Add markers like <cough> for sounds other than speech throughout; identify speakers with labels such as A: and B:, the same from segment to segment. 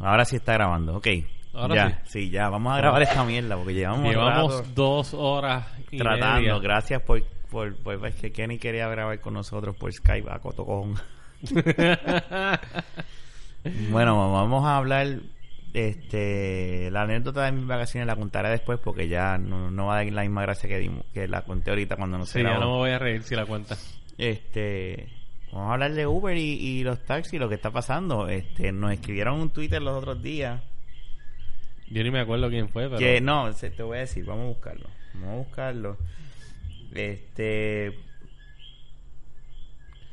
A: Ahora sí está grabando, ok.
B: Ahora
A: ya, sí. ya, vamos a grabar esta mierda porque llevamos,
B: Llevamos dos horas y
A: tratando.
B: media.
A: Gracias por, por, por- es que Kenny quería grabar con nosotros por Skype a Cotocón. <laughs> Bueno, vamos a hablar. Este, la anécdota de mis vacaciones la contaré después porque ya no, no va a dar la misma gracia que dimos, que la conté ahorita cuando no se
B: sí, ya no me voy a reír si la cuentas.
A: Este, vamos a hablar de Uber y, y los taxis, lo que está pasando. Este, nos escribieron un Twitter los otros días
B: Yo ni me acuerdo quién fue, pero...
A: que no, se- te voy a decir, vamos a buscarlo. Vamos a buscarlo. Este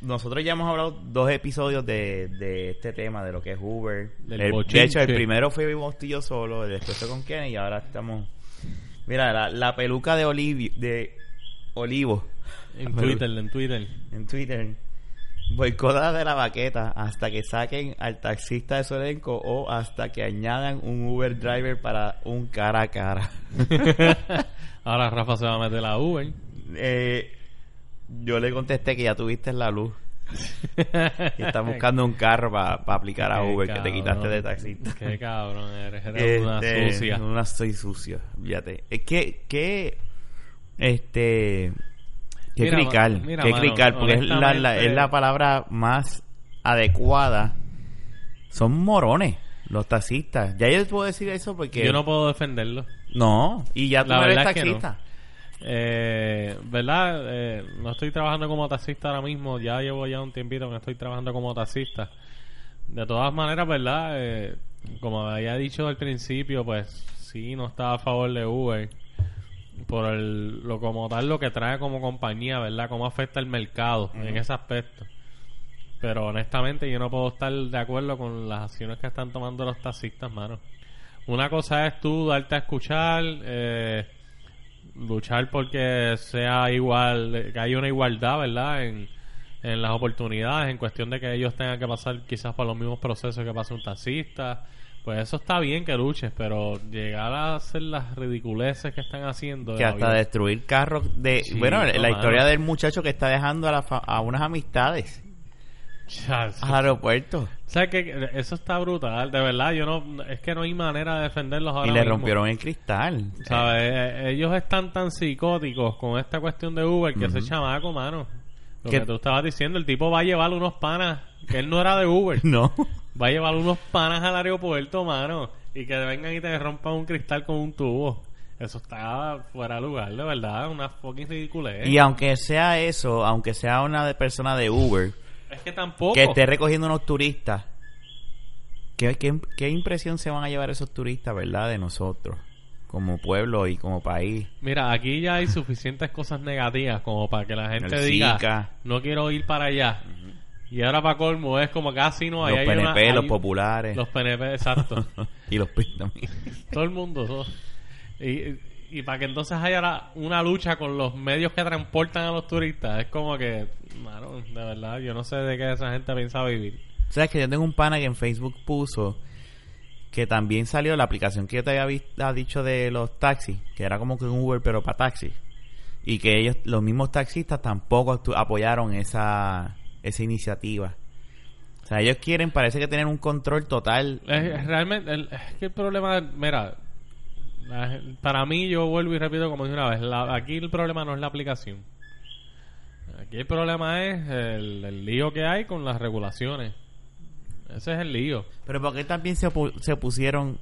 A: nosotros ya hemos hablado dos episodios de, de este tema, de lo que es Uber.
B: Del
A: El- de hecho, el primero fue vos y yo solo, después fue con Kenny y ahora estamos... Mira, la, la peluca de, Olivio, de Olivo
B: En Twitter, en Twitter.
A: en Twitter. Boicota de la baqueta hasta que saquen al taxista de su elenco o hasta que añadan un Uber driver para un cara a cara. <laughs>
B: Ahora Rafa se va a meter a Uber.
A: Eh, yo le contesté que ya tuviste la luz <laughs> y estás buscando un carro para aplicar a Uber que te quitaste de taxista.
B: Qué cabrón eres. Eres una
A: Este,
B: sucia.
A: Una soy sucio, fíjate. Es que, que, este, que
B: Mira,
A: crical,
B: mira,
A: que
B: mano,
A: crical, porque es la, es la palabra más adecuada. Son morones los taxistas. Ya yo puedo decir eso porque...
B: Yo no puedo defenderlo.
A: No, y ya tú
B: La
A: no eres
B: verdad es que no.
A: taxista.
B: Eh, ¿Verdad? Eh, no estoy trabajando como taxista ahora mismo. Ya llevo ya un tiempito que estoy trabajando como taxista. De todas maneras, ¿verdad? Eh, como había dicho al principio, pues sí, no estaba a favor de Uber. Por el, lo como tal, lo que trae como compañía, ¿verdad? Cómo afecta el mercado en ese aspecto. Pero honestamente yo no puedo estar de acuerdo con las acciones que están tomando los taxistas, mano. Una cosa es tú darte a escuchar, eh, luchar porque sea igual, que haya una igualdad, ¿verdad? En, en las oportunidades, en cuestión de que ellos tengan que pasar quizás por los mismos procesos que pasa un taxista. Pues eso está bien que luches, pero llegar a hacer las ridiculeces que están haciendo.
A: Que hasta destruir carros de...
B: Sí,
A: bueno, la historia del muchacho que está dejando a, la fa- a unas amistades
B: Ya,
A: al aeropuerto.
B: ¿Sabes qué? Eso está brutal, de verdad. Yo no, es que no hay manera de defenderlos ahora
A: y le
B: mismo.
A: rompieron el cristal.
B: ¿Sabes? Eh, Ellos están tan psicóticos con esta cuestión de Uber que ese chamaco, mano. Lo
A: ¿Qué?
B: que tú estabas diciendo, el tipo va a llevar unos panas, que él no era de Uber. <laughs>
A: No.
B: Va a llevar unos panas al aeropuerto, mano. Y que vengan y te rompan un cristal con un tubo. Eso está fuera de lugar, de verdad. Una fucking ridiculez.
A: Y aunque sea eso, aunque sea una de- persona de Uber
B: Es que tampoco.
A: que esté recogiendo unos turistas, ¿qué, qué, qué impresión se van a llevar esos turistas, verdad, de nosotros? Como pueblo y como país.
B: Mira, aquí ya hay suficientes cosas negativas como para que la gente
A: El
B: diga,
A: Zika.
B: no quiero ir para allá. Y ahora para colmo es como casi no hay.
A: los PNP,
B: una-
A: los populares.
B: Los PNP, exacto. <laughs>
A: y los PIS también.
B: Todo el mundo. todo. Y, y para que entonces haya la- una lucha con los medios que transportan a los turistas, es como que, mano, de verdad, yo no sé de qué esa gente piensa vivir.
A: ¿Sabes que yo tengo un pana que en Facebook puso que también salió la aplicación que yo te había vis- ha dicho de los taxis, que era como que un Uber pero para taxis. Y que ellos, los mismos taxistas tampoco apoyaron esa, esa iniciativa. O sea, ellos quieren, parece que tener un control total.
B: Es, realmente, el- es que el problema, mira, para mí yo vuelvo y repito como dije una vez, la- aquí el problema no es la aplicación. Aquí el problema es el, el lío que hay con las regulaciones. Ese es el lío.
A: Pero ¿por qué también se, se opusieron?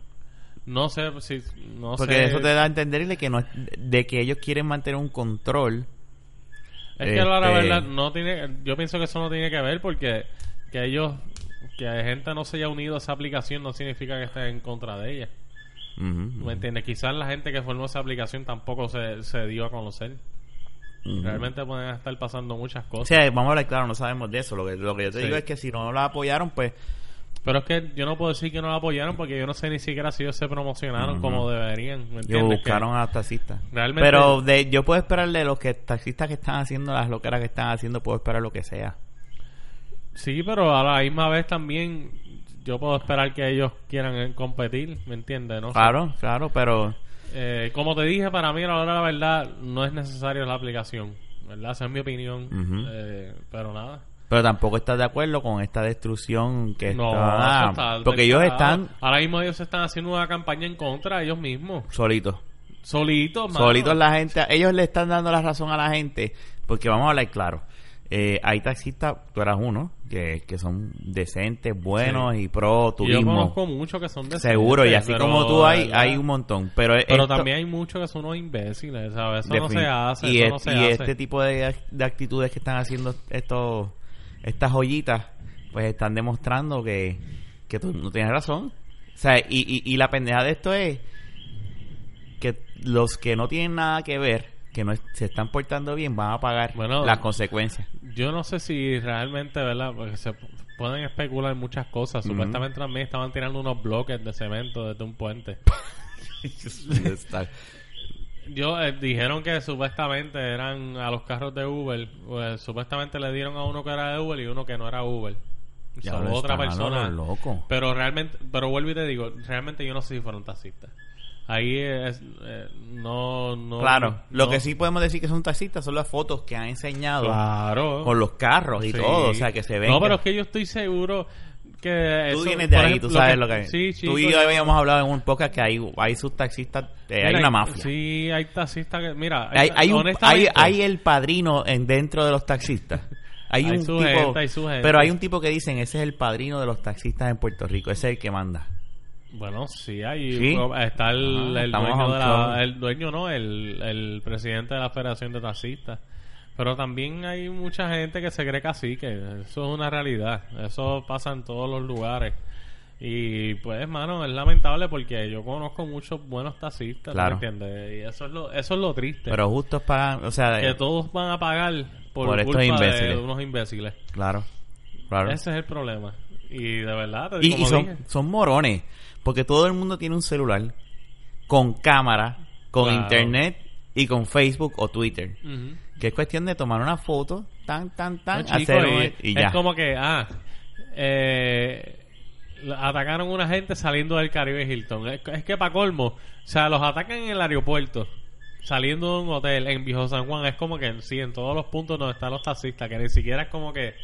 B: No sé si, no
A: Porque
B: sé.
A: eso te da a entender de que, no, de que ellos quieren mantener un control.
B: Es que la
A: Este-
B: verdad no tiene, yo pienso que eso no tiene que ver porque que ellos, que gente no se haya unido a esa aplicación no significa que esté en contra de ella.
A: Ujú.
B: ¿Me entiendes? Quizás la gente que formó esa aplicación tampoco se, se dio a conocer. Realmente pueden estar pasando muchas
A: O
B: cosas.
A: sea, vamos a hablar claro, no sabemos de eso. Lo que, lo que yo te
B: Sí.
A: digo es que si no la apoyaron, pues
B: Pero es que yo no puedo decir que no la apoyaron porque yo no sé ni siquiera si ellos se promocionaron como deberían. ¿Me
A: buscaron a los taxistas.
B: Realmente-
A: Pero de, yo puedo esperar de los que taxistas que están haciendo las loqueras que están haciendo, puedo esperar lo que sea.
B: Sí, pero a la misma vez también yo puedo esperar que ellos quieran eh, competir, ¿me entiendes? ¿no?
A: Claro, claro, pero
B: Eh, como te dije, para mí a la hora de la verdad no es necesaria la aplicación, ¿verdad? Esa es mi opinión. Eh, pero nada.
A: Pero tampoco estás de acuerdo con esta destrucción que
B: No,
A: está... porque ellos están
B: Ahora mismo ellos están haciendo una campaña en contra de ellos mismos.
A: solitos.
B: Solitos, mano.
A: Solitos la gente, ellos le están dando la razón a la gente, porque vamos a hablar claro. Eh, hay taxistas, tú eras uno, que, que son decentes, buenos y pro
B: Y Yo
A: turismo.
B: conozco muchos que son decentes,
A: Seguro, y así como tú hay, un montón. Pero,
B: Pero
A: esto-
B: también hay muchos que son unos imbéciles, ¿sabes? Eso no se hace,
A: y,
B: eso
A: es-
B: no se
A: y
B: hace.
A: este tipo de, de actitudes que están haciendo estos estas joyitas, pues están demostrando que, que tú no tienes razón. O sea, y, y, y la pendeja de esto es que los que no tienen nada que ver, que no es- se están portando bien, van a pagar
B: Bueno,
A: las consecuencias.
B: Yo no sé si realmente, ¿verdad? Porque se pueden especular muchas cosas.
A: Ujú.
B: Supuestamente también estaban tirando unos bloques de cemento desde un puente. <laughs> Yo eh, dijeron que supuestamente eran a los carros de Uber, pues, supuestamente le dieron a uno que era de Uber y uno que no era Uber.
A: Ya
B: Solo
A: lo
B: otra persona.
A: lo loco.
B: Pero realmente, pero vuelvo y te digo, realmente yo no sé si fueron taxistas. Ahí es, eh, no, no.
A: Claro, lo que sí podemos decir que son taxistas son las fotos que han enseñado
B: Claro.
A: con los carros y
B: Sí.
A: todo, o sea, que se ven.
B: No, pero es que yo estoy seguro que.
A: Tú
B: eso-
A: vienes de ahí,
B: ejemplo,
A: tú sabes lo que,
B: Sí,
A: Tú y yo habíamos hablado en un podcast que hay, hay sus taxistas, eh, hay una mafia.
B: Sí, hay taxistas que. Mira,
A: hay, hay, un- hay, hay el padrino en dentro de los taxistas. Hay, un tipo,
B: gente, gente.
A: pero hay un tipo que dicen ese es el padrino de los taxistas en Puerto Rico, ese es el que manda.
B: Bueno, sí.
A: ¿Sí?
B: Está el,
A: Ah,
B: el dueño de la. El dueño, no, el, el presidente de la Federación de Taxistas. Pero también hay mucha gente que se cree cacique. Eso es una realidad. Eso pasa en todos los lugares. Y pues, hermano, es lamentable porque yo conozco muchos buenos taxistas,
A: Claro.
B: ¿me entiendes? Y eso es lo, eso es lo triste.
A: Pero justos pagan, o sea,
B: que
A: eh,
B: todos van a pagar por,
A: Por estos
B: culpa
A: imbéciles.
B: de unos imbéciles.
A: claro, claro.
B: Ese es el problema. Y de verdad, te-
A: Y,
B: como
A: y son,
B: dije,
A: son morones, porque todo el mundo tiene un celular con cámara, con
B: Claro.
A: internet y con Facebook o Twitter.
B: ujú.
A: Que es cuestión de tomar una foto, tan, tan, tan,
B: No, chico,
A: hacer un-
B: y-
A: ya.
B: Es como que, ah, eh, atacaron a una gente saliendo del Caribe Hilton. Es, es que para colmo, o sea, los atacan en el aeropuerto, saliendo de un hotel en Viejo San Juan. Es como que sí, en todos los puntos donde están los taxistas, que ni siquiera es como que,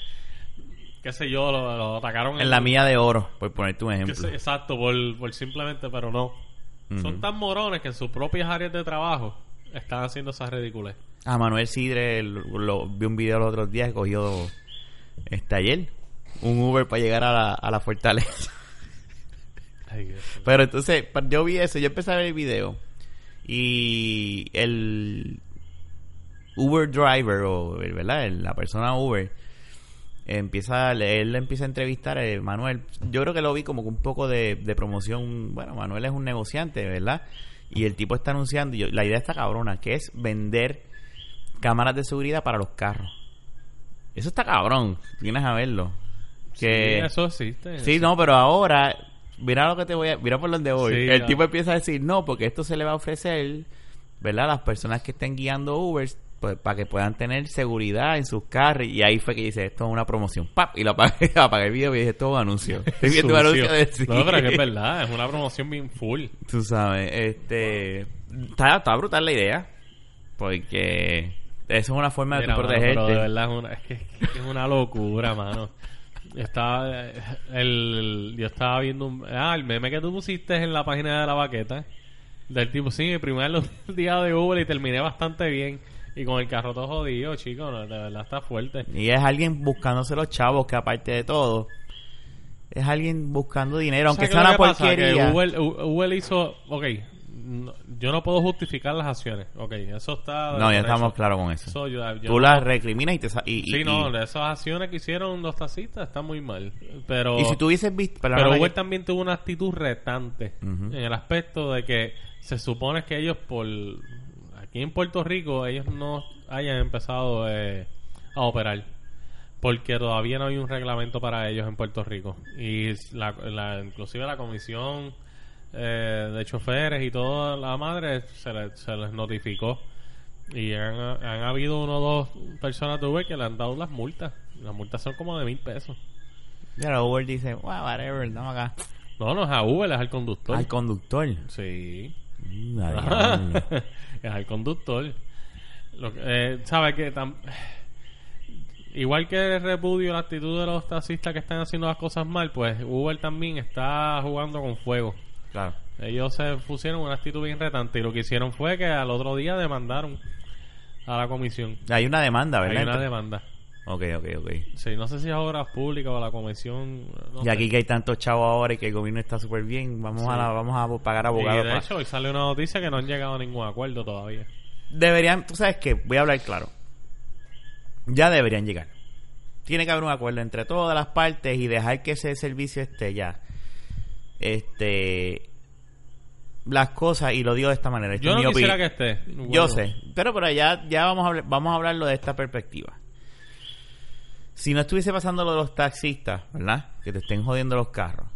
B: qué sé yo, lo, lo atacaron
A: En la mía de oro, por ponerte un ejemplo.
B: sé- exacto, por, por simplemente, pero no. Son tan morones que en sus propias áreas de trabajo están haciendo esas ridículas.
A: A Manuel Sidre lo, lo- vi un video los otros días que cogió este ayer un Uber para llegar a la, a la fortaleza. <laughs> Pero entonces, yo vi eso, yo empecé a ver el video y el Uber driver o ¿verdad? La persona Uber empieza él empieza a entrevistar a Manuel. Yo creo que lo vi como con un poco de, de promoción. Bueno, Manuel es un negociante, ¿verdad? Y el tipo está anunciando, y yo- la idea está cabrona, que es vender cámaras de seguridad para los carros. Eso está cabrón, tienes a verlo. Que
B: Sí, eso existe.
A: Sí, no, pero ahora, mira lo que te voy a. Mira por donde voy.
B: Sí,
A: el
B: ya.
A: tipo empieza a decir, no, porque esto se le va a ofrecer, ¿verdad? A las personas que estén guiando Ubers, pues para que puedan tener seguridad en sus carros. Y ahí fue que dice, esto es una promoción. ¡Pap! Y lo apagué, <laughs> apagué el video y dije, esto es un anuncio. <laughs> Estoy viendo un
B: Sucio.
A: anuncio de sí.
B: No, pero que es <laughs> verdad, es una promoción bien full.
A: Tú sabes, este. Está, está brutal la idea. Porque eso es una forma de tú
B: mano,
A: protegerte.
B: pero de verdad es una, es que, es que es una locura, mano. Yo estaba, eh, el, yo estaba viendo un, ah, el meme que tú pusiste en la página de la baqueta. Del tipo, sí, mi primer <laughs> día de Uber y terminé bastante bien. Y con el carro todo jodido, chico, no, de verdad está fuerte.
A: Y es alguien buscándose los chavos que aparte de todo, es alguien buscando dinero, aunque
B: ¿Sabes
A: sea una porquería.
B: Que Uber, Uber hizo, ok, no- yo no puedo justificar las acciones, ok, eso está...
A: No, ya estamos claros con eso.
B: Eso yo- yo
A: Tú
B: no-
A: las recriminas y te y, y-
B: Sí, no,
A: y-
B: esas acciones que hicieron los taxistas están muy mal. Pero,
A: y si tú hubieses visto pero
B: pero Uber también tuvo una actitud retante en el aspecto de que se supone que ellos por aquí en Puerto Rico ellos no hayan empezado eh, a operar porque todavía no hay un reglamento para ellos en Puerto Rico. Y la, la- inclusive la comisión eh, de choferes y toda la madre se, le- se les notificó y han, han habido uno o dos personas de Uber que le han dado las multas las multas son como de mil pesos
A: Mira, Uber dice, wow, whatever, no acá.
B: no, no es a Uber, es al conductor
A: Al conductor.
B: Sí.
A: Mm, <laughs>
B: es al conductor. Lo que, eh, ¿Sabe que tam- igual que repudio la actitud de los taxistas que están haciendo las cosas mal, pues Uber también está jugando con fuego.
A: Claro.
B: Ellos se pusieron una actitud bien retante y lo que hicieron fue que al otro día demandaron a la comisión.
A: Hay una demanda, ¿verdad?
B: Hay una demanda.
A: Ok, ok, ok.
B: Sí, no sé si es obras públicas o la comisión. no
A: y
B: sé.
A: aquí que hay tantos chavos ahora y que el gobierno está súper bien, vamos
B: Sí.
A: a la- vamos a pagar
B: Y
A: abogados.
B: de hecho, hoy sale una noticia que no han llegado a ningún acuerdo todavía.
A: Deberían, tú sabes que, voy a hablar claro. Ya deberían llegar. Tiene que haber un acuerdo entre todas las partes y dejar que ese servicio esté ya. Este. Las cosas, y lo digo de esta manera.
B: Yo
A: es
B: no quisiera que esté.
A: Yo sé, pero pero ya, ya vamos, a vamos a hablarlo de esta perspectiva. Si no estuviese pasando lo de los taxistas, ¿verdad? Que te estén jodiendo los carros.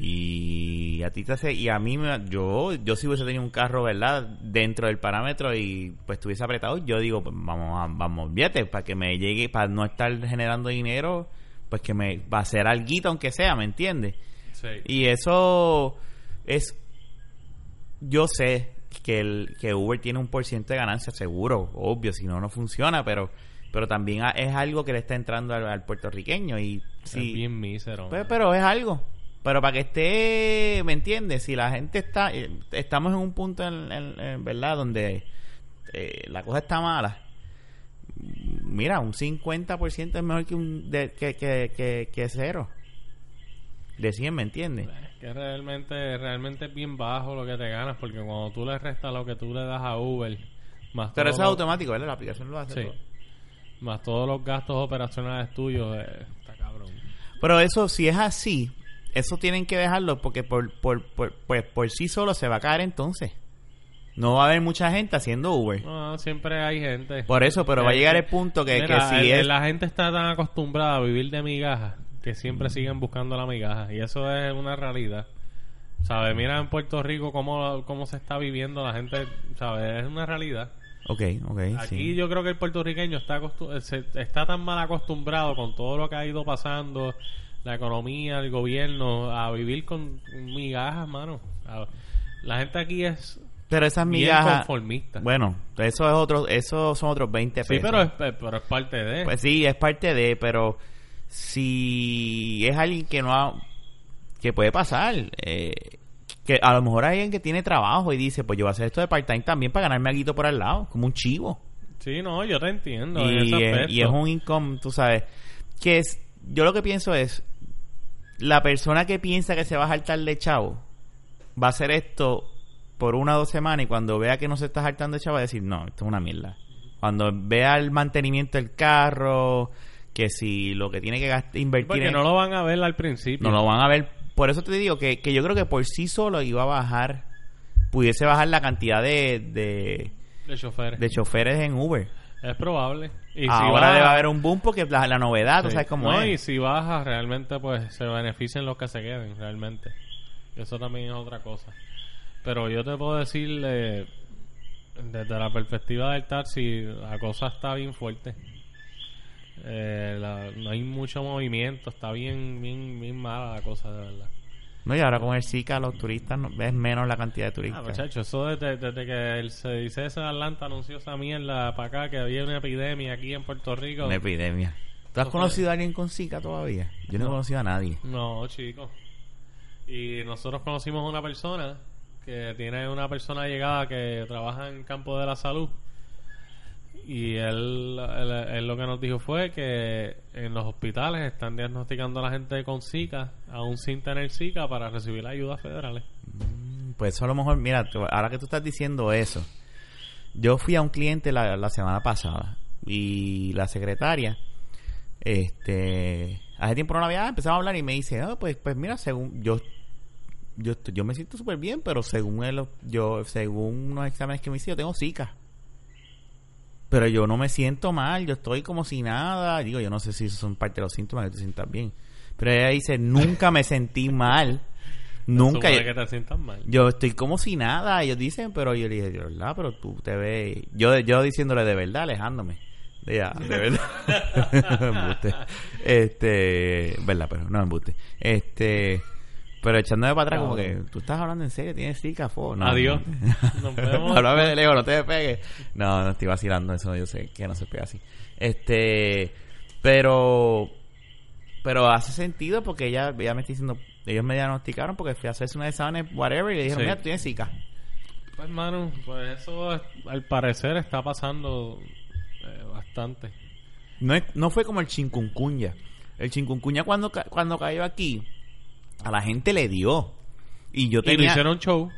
A: Y a ti te hace, y a mí, me, yo, yo si hubiese tenido un carro, ¿verdad? Dentro del parámetro y pues estuviese apretado, yo digo, pues, vamos, a, vamos, fíjate, para que me llegue, para no estar generando dinero, pues que me va a ser alguito aunque sea, ¿me entiendes?
B: Sí.
A: Y eso es. Yo sé que, el, que Uber tiene un por ciento de ganancia, seguro, obvio, si no, no funciona, pero pero también a- es algo que le está entrando al, al puertorriqueño. Y sí,
B: Es bien mísero.
A: pero es algo. Pero para que esté, ¿me entiendes? Si la gente está. eh, Estamos en un punto, en, en- en, ¿verdad?, donde eh, la cosa está mala. Mira, un 50% es mejor que, un, de- que, que, que, que cero. De 100, ¿me entiendes?
B: que realmente, realmente es bien bajo lo que te ganas, porque cuando tú le restas lo que tú le das a Uber, más
A: Pero eso es automático, ¿verdad? La aplicación lo hace.
B: Sí.
A: todo.
B: Más todos los gastos operacionales tuyos, eh, está cabrón.
A: Pero eso, si es así, eso tienen que dejarlo porque por, por, por, pues, por sí solo se va a caer entonces. No va a haber mucha gente haciendo Uber.
B: No, siempre hay gente.
A: Por eso, pero va a
B: Eh,
A: llegar el punto que,
B: Mira,
A: que si
B: el-
A: es...
B: la gente está tan acostumbrada a vivir de migajas que siempre siguen buscando la migaja y eso es una realidad. ¿Sabes? Mira en Puerto Rico cómo, cómo se está viviendo la gente, ¿sabes? Es una realidad.
A: Ok, ok,
B: Aquí
A: sí.
B: yo creo que el puertorriqueño está se- está tan mal acostumbrado con todo lo que ha ido pasando, la economía, el gobierno, a vivir con migajas, mano. La gente aquí es
A: Pero esas
B: bien
A: migajas...
B: conformista.
A: Bueno, eso es otro, eso son otros 20 pesos.
B: sí, pero es, pero es parte de...
A: Pues sí, es parte de, pero si es alguien que no ha, que puede pasar, eh, que a lo mejor hay alguien que tiene trabajo y dice, pues yo voy a hacer esto de part-time también para ganarme algo por al lado, como un chivo.
B: Sí, no, yo te entiendo. en
A: Y,
B: ese
A: es-
B: aspecto.
A: y es un income, tú sabes, que es, yo lo que pienso es, la persona que piensa que se va a saltar de chavo, va a hacer esto por una o dos semanas y cuando vea que no se está saltando de chavo va a decir, no, esto es una mierda. Cuando vea el mantenimiento del carro, que si lo que tiene que gast- invertir
B: Porque
A: en-
B: no lo van a ver al principio.
A: no lo van a ver. Por eso te digo que, que yo creo que por sí solo iba a bajar, pudiese bajar la cantidad de, de,
B: De choferes.
A: de choferes en Uber.
B: Es probable. Y si
A: Ahora
B: baja-
A: debe haber un boom porque la, la novedad, tú
B: Sí.
A: sabes cómo
B: no, y si baja, realmente pues se benefician los que se queden, realmente. Eso también es otra cosa. Pero yo te puedo decir, eh, desde la perspectiva del taxi, la cosa está bien fuerte. Eh, la- no hay mucho movimiento, está bien, bien, bien mala la cosa, de verdad.
A: No, y ahora con el Zika los turistas no- es menos la cantidad de
B: Ah,
A: turistas.
B: muchacho, eso desde, desde que el CDC de Atlanta anunció esa mierda para acá, que había una epidemia aquí en Puerto Rico.
A: Una epidemia. ¿Tú has conocido a alguien con Zika todavía? Yo no, he
B: No.
A: conocido a nadie.
B: No, chico. Y nosotros conocimos una persona que tiene una persona llegada que trabaja en el campo de la salud. Y él, él, lo que nos dijo fue que en los hospitales están diagnosticando a la gente con Zika, aún sin tener Zika, para recibir ayudas federales.
A: Pues eso a lo mejor, mira, ahora que tú estás diciendo eso, yo fui a un cliente la, la semana pasada y la secretaria, este, hace tiempo no la había, empezamos a hablar y me dice, "Ah, pues, pues mira, según yo, yo, yo me siento súper bien, pero según él, yo, según unos exámenes que me hice, yo tengo Zika. Pero yo no me siento mal, yo estoy como si nada. Digo, yo no sé si esos son parte de los síntomas que te sientas bien. Pero ella dice, nunca me sentí mal. <laughs> Nunca.
B: Supone que te sientas mal.
A: Yo estoy como si nada, ellos dicen, pero yo le dije, de verdad, pero tú te ves. Yo, yo diciéndole de verdad, alejándome. De, ya, de verdad. <laughs> embuste. Este, verdad, pero no embuste. Este, pero echándome para atrás, como que tú estás hablando en serio, tienes zika, fo. No,
B: Adiós.
A: no. <laughs>
B: Nos vemos.
A: Háblame de lejos, no te despegues. No, no estoy vacilando, eso yo sé que no se pega así. Este, Pero, pero hace sentido porque ella, ella me está diciendo, ellos me diagnosticaron porque fui a hacerse una examen, whatever, y le dijeron,
B: Sí.
A: mira, tú tienes Zika.
B: Pues, hermano, pues eso es- al parecer está pasando eh, bastante.
A: No, es- no fue como el chincuncunya. El chincuncunya cuando, cuando cayó aquí, a la gente le dio. Y yo
B: Y lo
A: tenía...
B: hicieron show.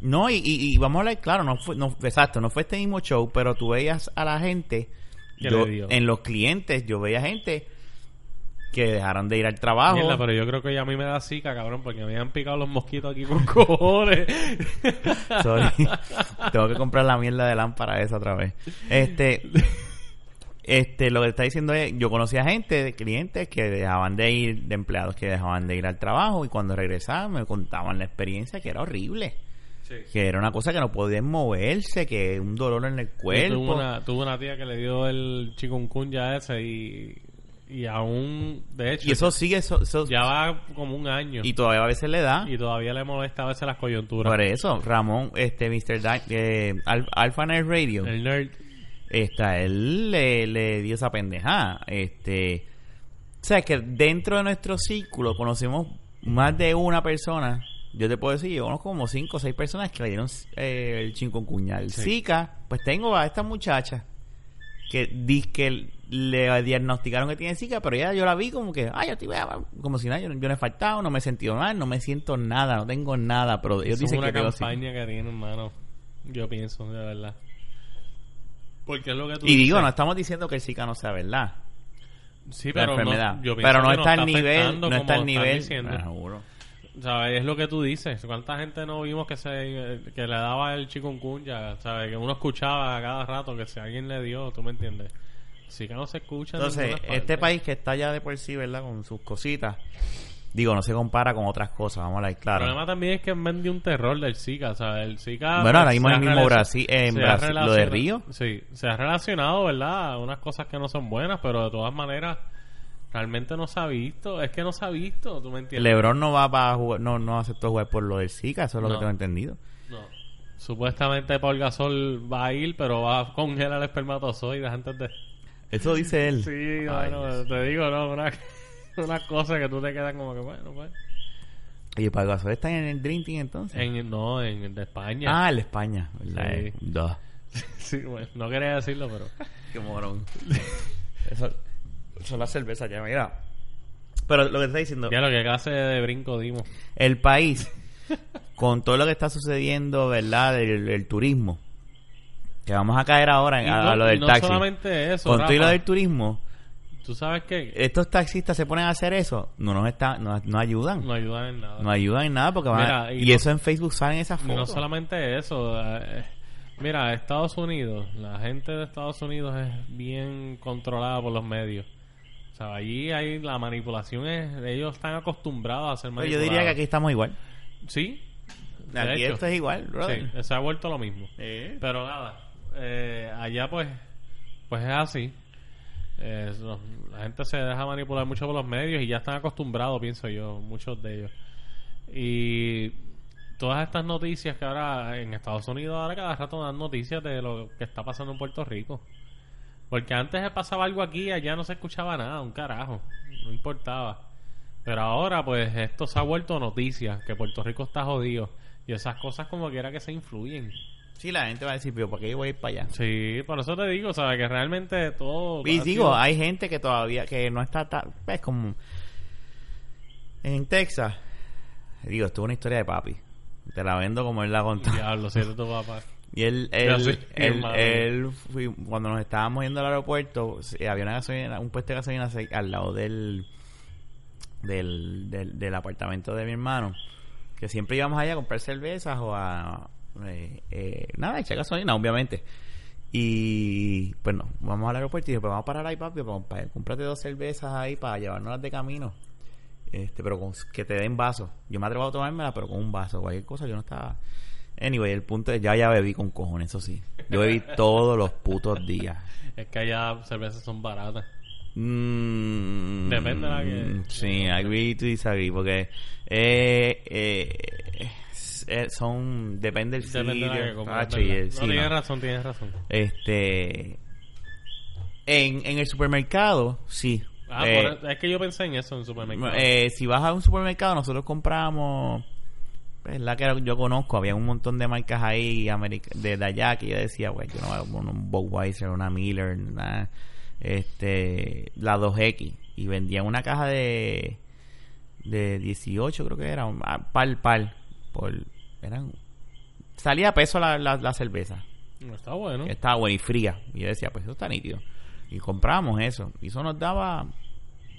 A: No, y, y- y vamos a hablar claro, no fue, no, exacto, no fue este mismo show, pero tú veías a la gente, yo- en los clientes, yo veía gente que dejaron de ir al trabajo.
B: Mierda, pero yo creo que ya a mí me da zika, cabrón, porque me han picado los mosquitos aquí con <laughs> cojones.
A: Sorry. <laughs> Tengo que comprar la mierda de lámpara esa otra vez. Este, este, lo que está diciendo es, yo conocía gente, de clientes que dejaban de ir, de empleados que dejaban de ir al trabajo y cuando regresaban me contaban la experiencia que era horrible.
B: Sí.
A: Que era una cosa que no podían moverse, que un dolor en el cuerpo.
B: Tuve una, tuve una tía que le dio el chikungunya ese y, y aún, de hecho,
A: Y eso sigue, eso, eso-
B: ya va como un año
A: y todavía a veces le da.
B: y todavía le molesta a veces las coyunturas.
A: Por eso, Ramón, este, Mr. Di- eh, Al- Alpha Nerd Radio,
B: El nerd.
A: Esta, él le, le dio esa pendejada. Este, o sea, que dentro de nuestro círculo conocemos más de una persona. Yo te puedo decir, yo conozco como cinco o seis personas que le dieron eh, el. El
B: Sí.
A: Zika, pues tengo a esta muchacha que dice que le diagnosticaron que tiene Zika, pero ya yo la vi como que, ay, yo estoy como si nada, yo, no- yo no he faltado, no me he sentido mal, no me siento nada, no tengo nada, pero ellos
B: es
A: dicen
B: una
A: que tengo Zika.
B: campaña que tiene, hermano. Yo pienso, de verdad. Porque es lo que tú
A: Y digo,
B: dices.
A: no estamos diciendo que el Zika no sea verdad.
B: Sí,
A: la
B: pero
A: enfermedad.
B: no, yo pienso
A: pero no está al nivel, no está al nivel.
B: diciendo.
A: Ah, seguro.
B: ¿Sabes? Es lo que tú dices. ¿Cuánta gente no vimos que se que le daba el chikungunya? ¿Sabes? Que uno escuchaba a cada rato que si alguien le dio, ¿tú me entiendes? Sí que no se escucha. en
A: Entonces, este país que está ya de por sí, ¿verdad? Con sus cositas. Digo, no se compara con otras cosas, vamos a hablar
B: El
A: claro.
B: problema también es que vendió un terror del Zika, ¿sabes? El Zika...
A: Bueno, ahora mismo en el mismo Brasil- en Brasil, lo de Río.
B: Sí, se ha relacionado, ¿verdad? Unas cosas que no son buenas, pero de todas maneras, realmente no se ha visto. Es que no se ha visto, ¿tú me entiendes?
A: Lebron no va para jugar, no, no aceptó jugar por lo del Zika, eso es lo
B: No.
A: que tengo entendido.
B: No. Supuestamente Paul Gasol va a ir, pero va a congelar el espermatozoide antes de...
A: Eso dice él.
B: Sí,
A: Ay,
B: bueno,
A: Dios.
B: te digo, no, una, <laughs> una cosa que tú te quedas como que, bueno, pues...
A: Oye, para Gasol está en el Dream Team entonces.
B: En, no, en el de España.
A: Ah, el de España.
B: Sí.
A: Duh. <laughs>
B: Sí, bueno, no quería decirlo, pero... <laughs>
A: Qué morón. eso, eso es la cerveza ya, mira. Pero lo que está diciendo,
B: Ya lo que clase de brinco dimos.
A: el país, con todo lo que está sucediendo, ¿verdad? Del, del turismo, que vamos a caer ahora en-
B: Y
A: a, lo del
B: y no
A: taxi.
B: solamente eso,
A: con todo y lo
B: Rafa.
A: del turismo,
B: Tú sabes que
A: estos taxistas se ponen a hacer eso, no nos está, no, no ayudan.
B: no ayudan en nada.
A: No ayudan en nada porque van a- y,
B: y no-
A: eso en Facebook salen esas fotos.
B: no solamente eso. eh, mira, Estados Unidos, la gente de Estados Unidos es bien controlada por los medios. O sea, allí hay la manipulación, es, ellos están acostumbrados a
A: Pero
B: manipulados.
A: yo diría que aquí estamos igual.
B: Sí. de
A: Aquí
B: hecho.
A: esto es igual, brother.
B: Sí, se ha vuelto lo mismo.
A: Eh.
B: Pero nada, eh, allá pues, pues es así. Eh, so- la gente se deja manipular mucho por los medios y ya están acostumbrados, pienso yo, muchos de ellos. Y todas estas noticias que ahora en Estados Unidos, ahora cada rato dan noticias de lo que está pasando en Puerto Rico. Porque antes pasaba algo aquí, allá no se escuchaba nada, un carajo, no importaba. Pero ahora, pues, esto se ha vuelto noticia, que Puerto Rico está jodido. Y esas cosas como quiera que se influyen.
A: Sí, la gente va a decir, pero ¿por qué yo voy a ir para allá?
B: Sí, por eso te digo, ¿sabes? Que realmente todo...
A: Y digo,
B: sido-
A: hay gente que todavía, que no está tan, es como en Texas, digo, esto es una historia de papi, te la vendo como él la contó.
B: Diablo, tu papá.
A: Y él, él,
B: sé,
A: él,
B: hermano.
A: él fui- cuando nos estábamos yendo al aeropuerto, había una gasolina, un puesto de gasolina al lado del, del, del, del apartamento de mi hermano, que siempre íbamos allá a comprar cervezas o a, eh, eh, nada, echar gasolina, obviamente. Y pues no, vamos al aeropuerto y dije, pues vamos a parar ahí, papi, para, para- cómprate dos cervezas ahí para llevarnos de camino. Este, pero con, que te den vaso. Yo me atrevo a tomármela, pero con un vaso. Cualquier cosa, yo no estaba. Anyway, el punto es, ya ya bebí con cojones, eso sí. Yo bebí <laughs> todos los putos días.
B: Es que allá cervezas son baratas.
A: Mm,
B: Depende de la que-
A: Sí, agree to disagree, porque eh, eh, eh, son. Depende del
B: Depende de
A: sitio.
B: ¿verdad?
A: el-
B: No,
A: sí,
B: tienes
A: no.
B: razón, tienes razón.
A: Este. En, en el supermercado, sí.
B: Ah,
A: Eh,
B: por- es que yo pensé en eso en el supermercado.
A: Eh, si vas a un supermercado, nosotros compramos. Es la que yo conozco, había un montón de marcas ahí de, de allá que yo decía, güey, yo no voy a poner un Budweiser, una Miller, nada. Este, la 2X. Y vendían una caja de. de 18, creo que era, un- ah, par, par. Por, eran. Salía a peso la, la, la cerveza.
B: Está bueno.
A: estaba buena y fría. Y yo decía, pues eso está nítido. Y compramos eso. Y eso nos daba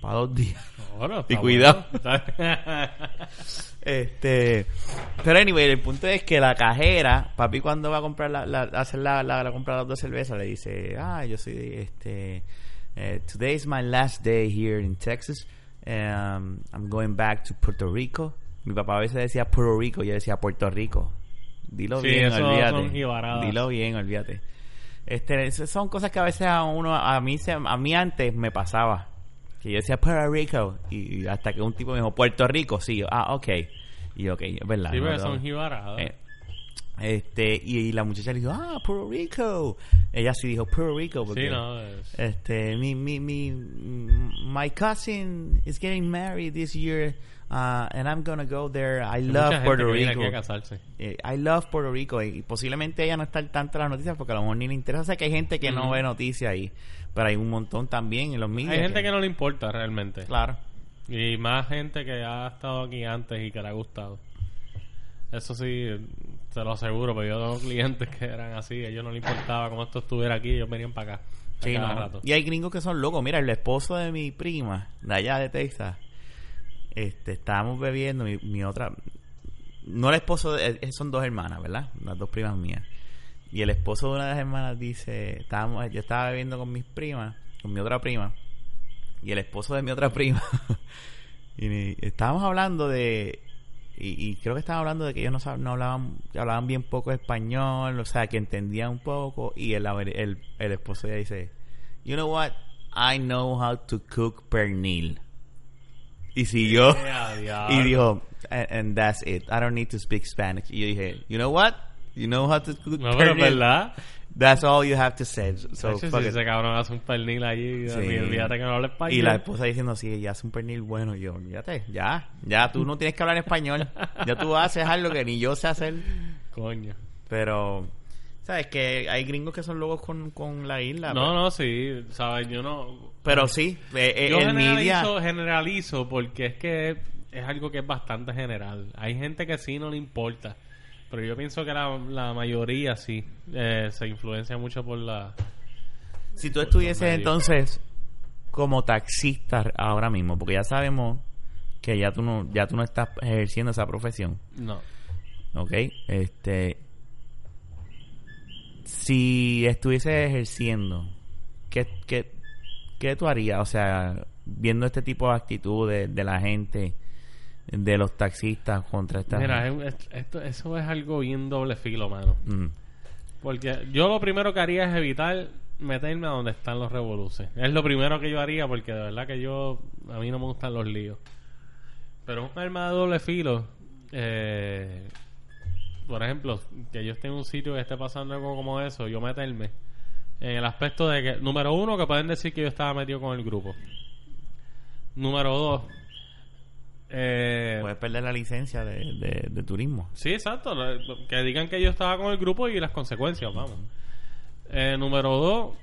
A: para dos días. <laughs> Y cuidado.
B: bueno. <laughs>
A: Este, pero anyway, el punto es que la cajera, papi cuando va a comprar la, la- hacer la, la, la compra de las dos cervezas, le dice, ah, yo soy este, eh, today is my last day here in Texas. Um, I'm going back to Puerto Rico. Mi papá a veces decía Puerto Rico, yo decía Puerto Rico. Dilo
B: Sí,
A: bien, olvídate. Dilo bien, olvídate. Este, son cosas que a veces a uno, a mí, se, a mí antes me pasaba. Que yo decía Puerto Rico. Y, hasta que un tipo me dijo Puerto Rico, sí. yo, ah, ok. Y ok, es verdad.
B: Sí,
A: no.
B: son jibaradas.
A: Eh, este, y, y la muchacha le dijo, ah, Puerto Rico. Ella sí dijo Puerto Rico. Porque,
B: sí, no. es-
A: Este, mi, mi, mi, my cousin is getting married this year. Uh, and I'm gonna go there. I
B: hay
A: love Puerto Rico. Eh, I love Puerto Rico y posiblemente ella no está al tanto de las noticias porque a lo mejor ni le interesa. Sé que hay gente que no ve noticias ahí, pero hay un montón también en los medios.
B: Hay gente que no le importa realmente.
A: Claro.
B: Y más gente que ha estado aquí antes y que le ha gustado. Eso sí, te lo aseguro, pero yo tengo clientes que eran así, a ellos no les importaba cómo esto estuviera aquí, ellos venían para acá.
A: Sí,
B: cada
A: no.
B: rato.
A: Y hay gringos que son locos. Mira, el esposo de mi prima, de allá de Texas, este, estábamos bebiendo, mi, mi otra, no el esposo, de- eh, son dos hermanas, ¿verdad? Las dos primas mías. Y el esposo de una de las hermanas dice, estábamos, yo estaba bebiendo con mis primas, con mi otra prima, y el esposo de mi otra prima, <laughs> y estábamos hablando de, y, creo que estaban hablando de que ellos no, no hablaban, hablaban bien poco español, o sea, que entendían un poco, y el, el, el esposo ella dice, you know what, I know how to cook pernil. Y siguió,
B: diablo.
A: y dijo, and, and that's it, I don't need to speak Spanish. Y yo dije, you know what, you know how to cook
B: No, pero verdad.
A: That's all you have to say. So,
B: si
A: it.
B: ese cabrón hace un pernil allí,
A: Sí.
B: y olvídate que no habla español.
A: Y la esposa diciendo, sí, ella hace un pernil bueno. Y yo, fíjate, ya, ya, tú no tienes que hablar español. Ya tú haces algo que ni yo sé hacer. <laughs>
B: Coño.
A: Pero, ¿sabes? Que hay gringos que son locos con, con la isla.
B: No, no, sí, sabes, yo no...
A: Pero sí, eh, eh,
B: Yo
A: el media...
B: generalizo, generalizo porque es que es algo que es bastante general. Hay gente que sí no le importa, pero yo pienso que la, la mayoría sí eh, se influencia mucho por la...
A: Si tú estuvieses entonces como taxista ahora mismo, porque ya sabemos que ya tú no, ya tú no estás ejerciendo esa profesión.
B: No.
A: ¿ok? Este, si estuviese ejerciendo, ¿qué, qué, qué tú harías? O sea, viendo este tipo de actitudes de la gente, de los taxistas contra esta
B: Mira, es- es- esto, eso es algo bien doble filo, mano.
A: Mm,
B: Porque yo lo primero que haría es evitar meterme a donde están los revoluces. Es lo primero que yo haría porque de verdad que yo... A mí no me gustan los líos. Pero un arma de doble filo... Eh, por ejemplo, que yo esté en un sitio que esté pasando algo como eso, yo meterme en el aspecto de que, número uno, que pueden decir que yo estaba metido con el grupo. Número dos, eh,
A: puedes perder la licencia de, de, de turismo.
B: Sí, exacto. Que digan que yo estaba con el grupo y las consecuencias, vamos. Eh, número dos,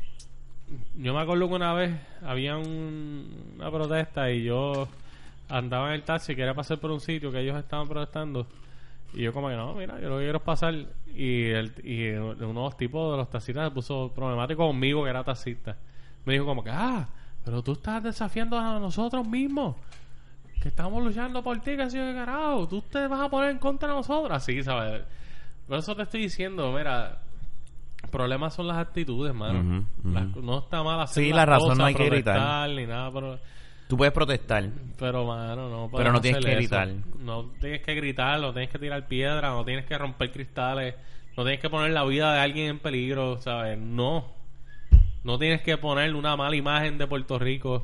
B: yo me acuerdo que una vez había un- una protesta y yo andaba en el taxi y quería pasar por un sitio que ellos estaban protestando. Y yo como que no, mira, yo lo que quiero es pasar. Y, el, y uno de los tipos de los taxistas se puso problemático conmigo, que era taxista. Me dijo como que, ah, pero tú estás desafiando a nosotros mismos que estamos luchando por ti, que ha sido de carajo. Tú te vas a poner en contra de nosotros. Así, ¿sabes? Por eso te estoy diciendo, mira, problemas son las actitudes, mano. Las- no está mal hacer
A: Sí,
B: las
A: la razón
B: cosas,
A: no hay que gritar.
B: Ni nada, pero,
A: Tú puedes protestar.
B: pero, mano, no puedes
A: Pero no tienes que
B: eso.
A: gritar.
B: No tienes que gritar, no tienes que tirar piedra, no tienes que romper cristales, no tienes que poner la vida de alguien en peligro, ¿sabes? No. No tienes que poner una mala imagen de Puerto Rico.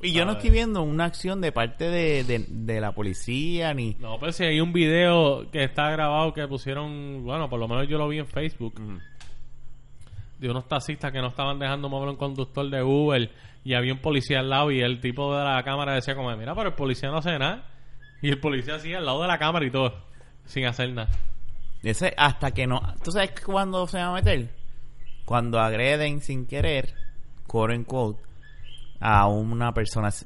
A: Y yo no estoy viendo una acción de parte de, de, de la policía ni...
B: No, pero si hay un video que está grabado que pusieron, bueno, por lo menos yo lo vi en Facebook, de unos taxistas que no estaban dejando mover un conductor de Uber y había un policía al lado y el tipo de la cámara decía como, mira, pero el policía no hace nada. Y el policía así al lado de la cámara y todo, sin hacer nada.
A: Ese hasta que no... ¿Tú sabes cuándo se va a meter? Cuando agreden sin querer, quote en quote, a una persona
B: Sí.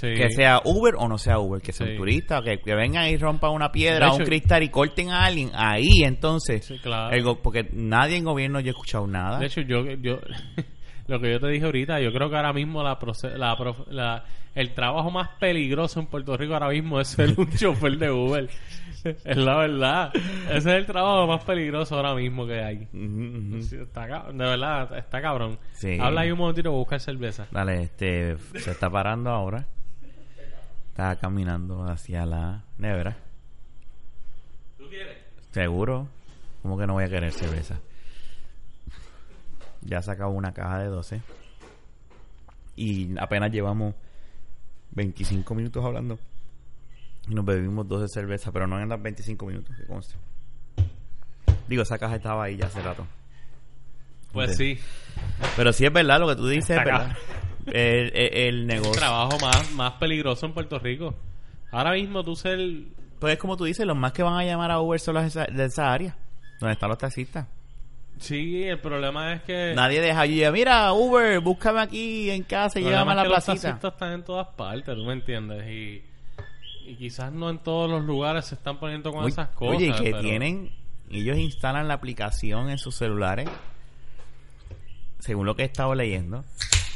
A: que sea Uber o no sea Uber, que sea un
B: Sí.
A: turista, que, que vengan y rompan una piedra
B: De
A: o un
B: hecho-
A: cristal y corten a alguien, ahí entonces,
B: Sí, claro.
A: el go- porque nadie en gobierno yo he escuchado nada.
B: De hecho, yo, yo <laughs> lo que yo te dije ahorita, yo creo que ahora mismo la, la, la- el trabajo más peligroso en Puerto Rico ahora mismo es ser un <laughs> chofer de Uber. <laughs> Es la verdad. Ese es el trabajo más peligroso ahora mismo que hay. Está de verdad, está cabrón.
A: Sí.
B: Habla ahí un momentito para buscar cerveza.
A: Dale, este, se está parando ahora. Está caminando hacia la nevera.
B: ¿Tú quieres?
A: Seguro. ¿Cómo que no voy a querer cerveza? Ya sacado una caja de 12. Y apenas llevamos 25 minutos hablando. Y nos bebimos 12 cervezas, pero no en las 25 minutos, que conste. Digo, esa caja estaba ahí ya hace rato.
B: Pues sí.
A: Pero sí es verdad lo que tú dices, es
B: Está
A: verdad. El, el- el
B: El
A: negocio.
B: trabajo más, más peligroso en Puerto Rico. Ahora mismo tú ser...
A: Pues es como tú dices, los más que van a llamar a Uber son los de esa, de área, donde están los taxistas.
B: Sí, el problema es que...
A: Nadie deja y mira, Uber, búscame aquí en casa y llévame a la
B: que los
A: placita.
B: taxistas están en todas partes, tú me entiendes. Y, y quizás no en todos los lugares se están poniendo con
A: Oye,
B: esas cosas.
A: Oye, y que
B: pero-
A: tienen, ellos instalan la aplicación en sus celulares, según lo que he estado leyendo,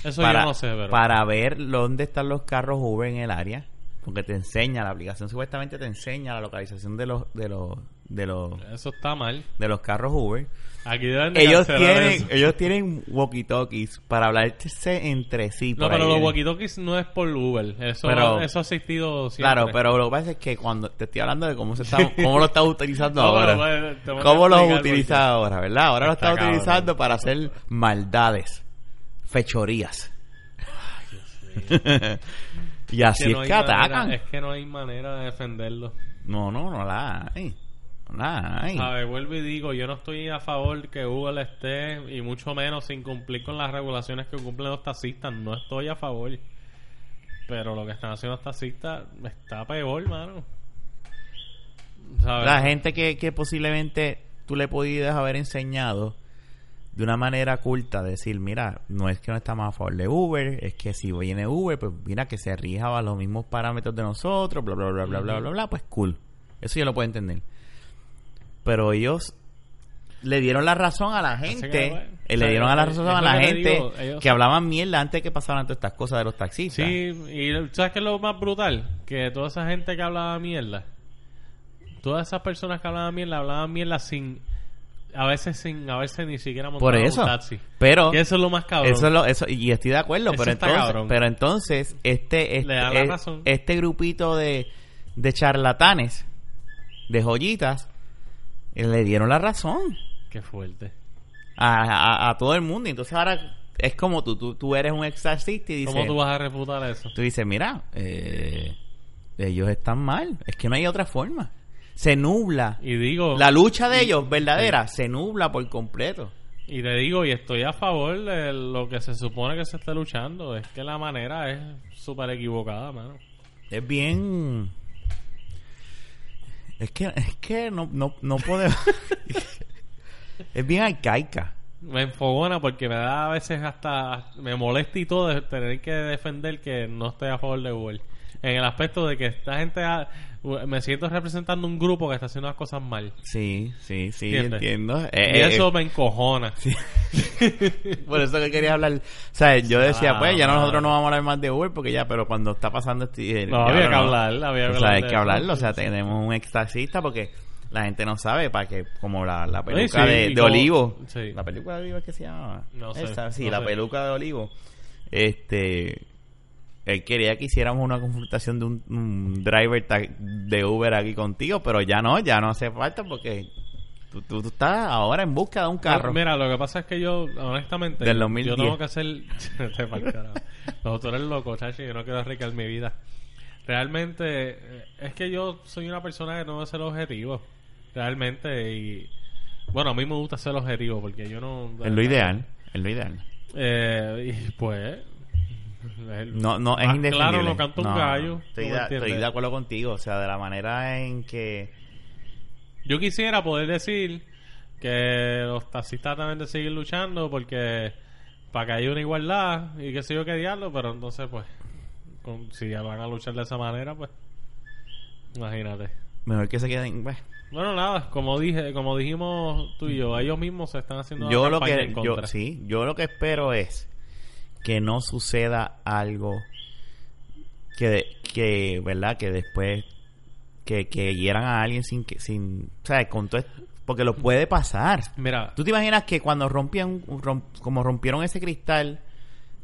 B: Eso
A: para,
B: yo no sé, pero...
A: para ver dónde están los carros Uber en el área, porque te enseña, la aplicación supuestamente te enseña la localización de los, de los, de los,
B: Eso está mal.
A: de los carros Uber.
B: Aquí deben de
A: Ellos tienen,
B: eso.
A: ellos tienen walkie-talkies para hablarse entre sí.
B: No, pero
A: ahí.
B: los walkie-talkies no es por Uber. Eso,
A: Pero-
B: eso ha existido siempre.
A: Claro, pero lo que pasa es que cuando te estoy hablando de cómo se está, <laughs> cómo lo estás utilizando
B: No,
A: ahora.
B: que
A: ¿Cómo lo utilizas ahora, verdad? Ahora lo
B: Está
A: estás
B: cabrón.
A: utilizando para hacer maldades, fechorías. <laughs> y así
B: Que
A: es
B: no
A: que
B: hay manera-
A: atacan.
B: es que no hay manera de defenderlo.
A: No, no, no la hay. Hay.
B: A ver, vuelvo y digo, yo no estoy a favor que Google esté, y mucho menos sin cumplir con las regulaciones que cumplen los taxistas. No estoy a favor. Pero lo que están haciendo los taxistas está peor, mano. ¿Sabes?
A: La gente que, que posiblemente tú le podías haber enseñado de una manera culta, decir, mira, no es que no estamos a favor de Uber, es que si viene Uber, pues mira que se rija a los mismos parámetros de nosotros, bla, bla, bla, bla, bla, bla, bla, pues cool. Eso yo lo puedo entender. Pero ellos le dieron la razón a la gente,
B: que, bueno,
A: eh, le dieron a la razón a la gente
B: digo, ellos-
A: que hablaban mierda antes que pasaran todas estas cosas de los taxistas.
B: Sí, y ¿sabes qué es lo más brutal? Que toda esa gente que hablaba mierda, todas esas personas que hablaban mierda, hablaban mierda sin, a veces sin haberse ni siquiera
A: Por eso.
B: un taxi.
A: Pero
B: eso es lo más cabrón.
A: Eso es lo, eso, y estoy de acuerdo,
B: Eso
A: pero entonces,
B: cabrón.
A: pero entonces, este, este,
B: Le razón.
A: este grupito de, de charlatanes, de joyitas, le dieron la razón
B: Qué fuerte.
A: a, a, a todo el mundo. Y entonces ahora es como tú, tú, tú eres un exorcista y dices,
B: ¿Cómo tú vas a refutar eso?
A: tú dices, mira, eh, ellos están mal, es que no hay otra forma. Se nubla.
B: Y digo,
A: La lucha de ellos, verdadera, se nubla por completo.
B: y te digo, y estoy a favor de lo que se supone que se está luchando. Es que la manera es súper equivocada, mano.
A: Es bien. Es que, es que no, no, no podemos. <laughs> es bien arcaica.
B: Me enfogona porque me da a veces hasta... Me molesta y todo de tener que defender que no estoy a favor de Google. En el aspecto de que esta gente... ha- me siento representando un grupo que está haciendo las cosas mal.
A: Sí, sí, sí,
B: ¿Entiendes?
A: entiendo.
B: y
A: Eh, eh,
B: eso me encojona. <laughs>
A: por eso que quería hablar. O sea, yo decía,
B: Ah,
A: pues ya nosotros no vamos a hablar más de Uber porque ya, pero cuando está pasando este.
B: No,
A: ya
B: había que
A: no.
B: hablar, había que
A: O sea,
B: hablar
A: hay que
B: eso.
A: hablarlo. O sea, tenemos un ex taxista porque la gente no sabe para que, como la, la peluca
B: sí,
A: de,
B: y
A: de
B: como-
A: Olivo.
B: sí.
A: La peluca de Olivo es que se llama.
B: No sé,
A: Esa, sí,
B: no
A: la
B: sé.
A: peluca de Olivo. Este. Él quería que hiciéramos una confrontación de un, un driver de Uber aquí contigo, pero ya no, ya no hace falta porque tú, tú- tú estás ahora en busca de un carro.
B: Mira, lo que pasa es que yo, honestamente,
A: Del
B: yo
A: 2010.
B: tengo que hacer. <laughs> No, tú eres loco, chacho. Yo no quiero arriesgar mi vida. Realmente, eh, es que yo soy una persona que no es el objetivo. Realmente, y Bueno, a mí me gusta ser objetivo porque yo no...
A: Es lo ideal. Es lo ideal.
B: Eh, y pues...
A: No, no, es
B: más
A: indefinible.
B: Claro, lo canta un
A: No,
B: gallo.
A: Estoy,
B: ¿tú
A: de, estoy acuerdo contigo. O sea, de la manera en que...
B: Yo quisiera poder decir que los taxistas también de seguir luchando porque para que haya una igualdad y que sé yo qué diablo, pero entonces pues con- si ya van a luchar de esa manera, pues imagínate.
A: Mejor que se queden... pues,
B: Bueno, nada, como dije, como dijimos tú y yo, ellos mismos se están haciendo
A: yo lo que
B: en
A: yo sí yo lo que espero es que no suceda algo que que verdad que después que, que hieran a alguien sin que sin o sea con todo esto- porque lo puede pasar.
B: Mira,
A: tú te imaginas que cuando rompían rom- como rompieron ese cristal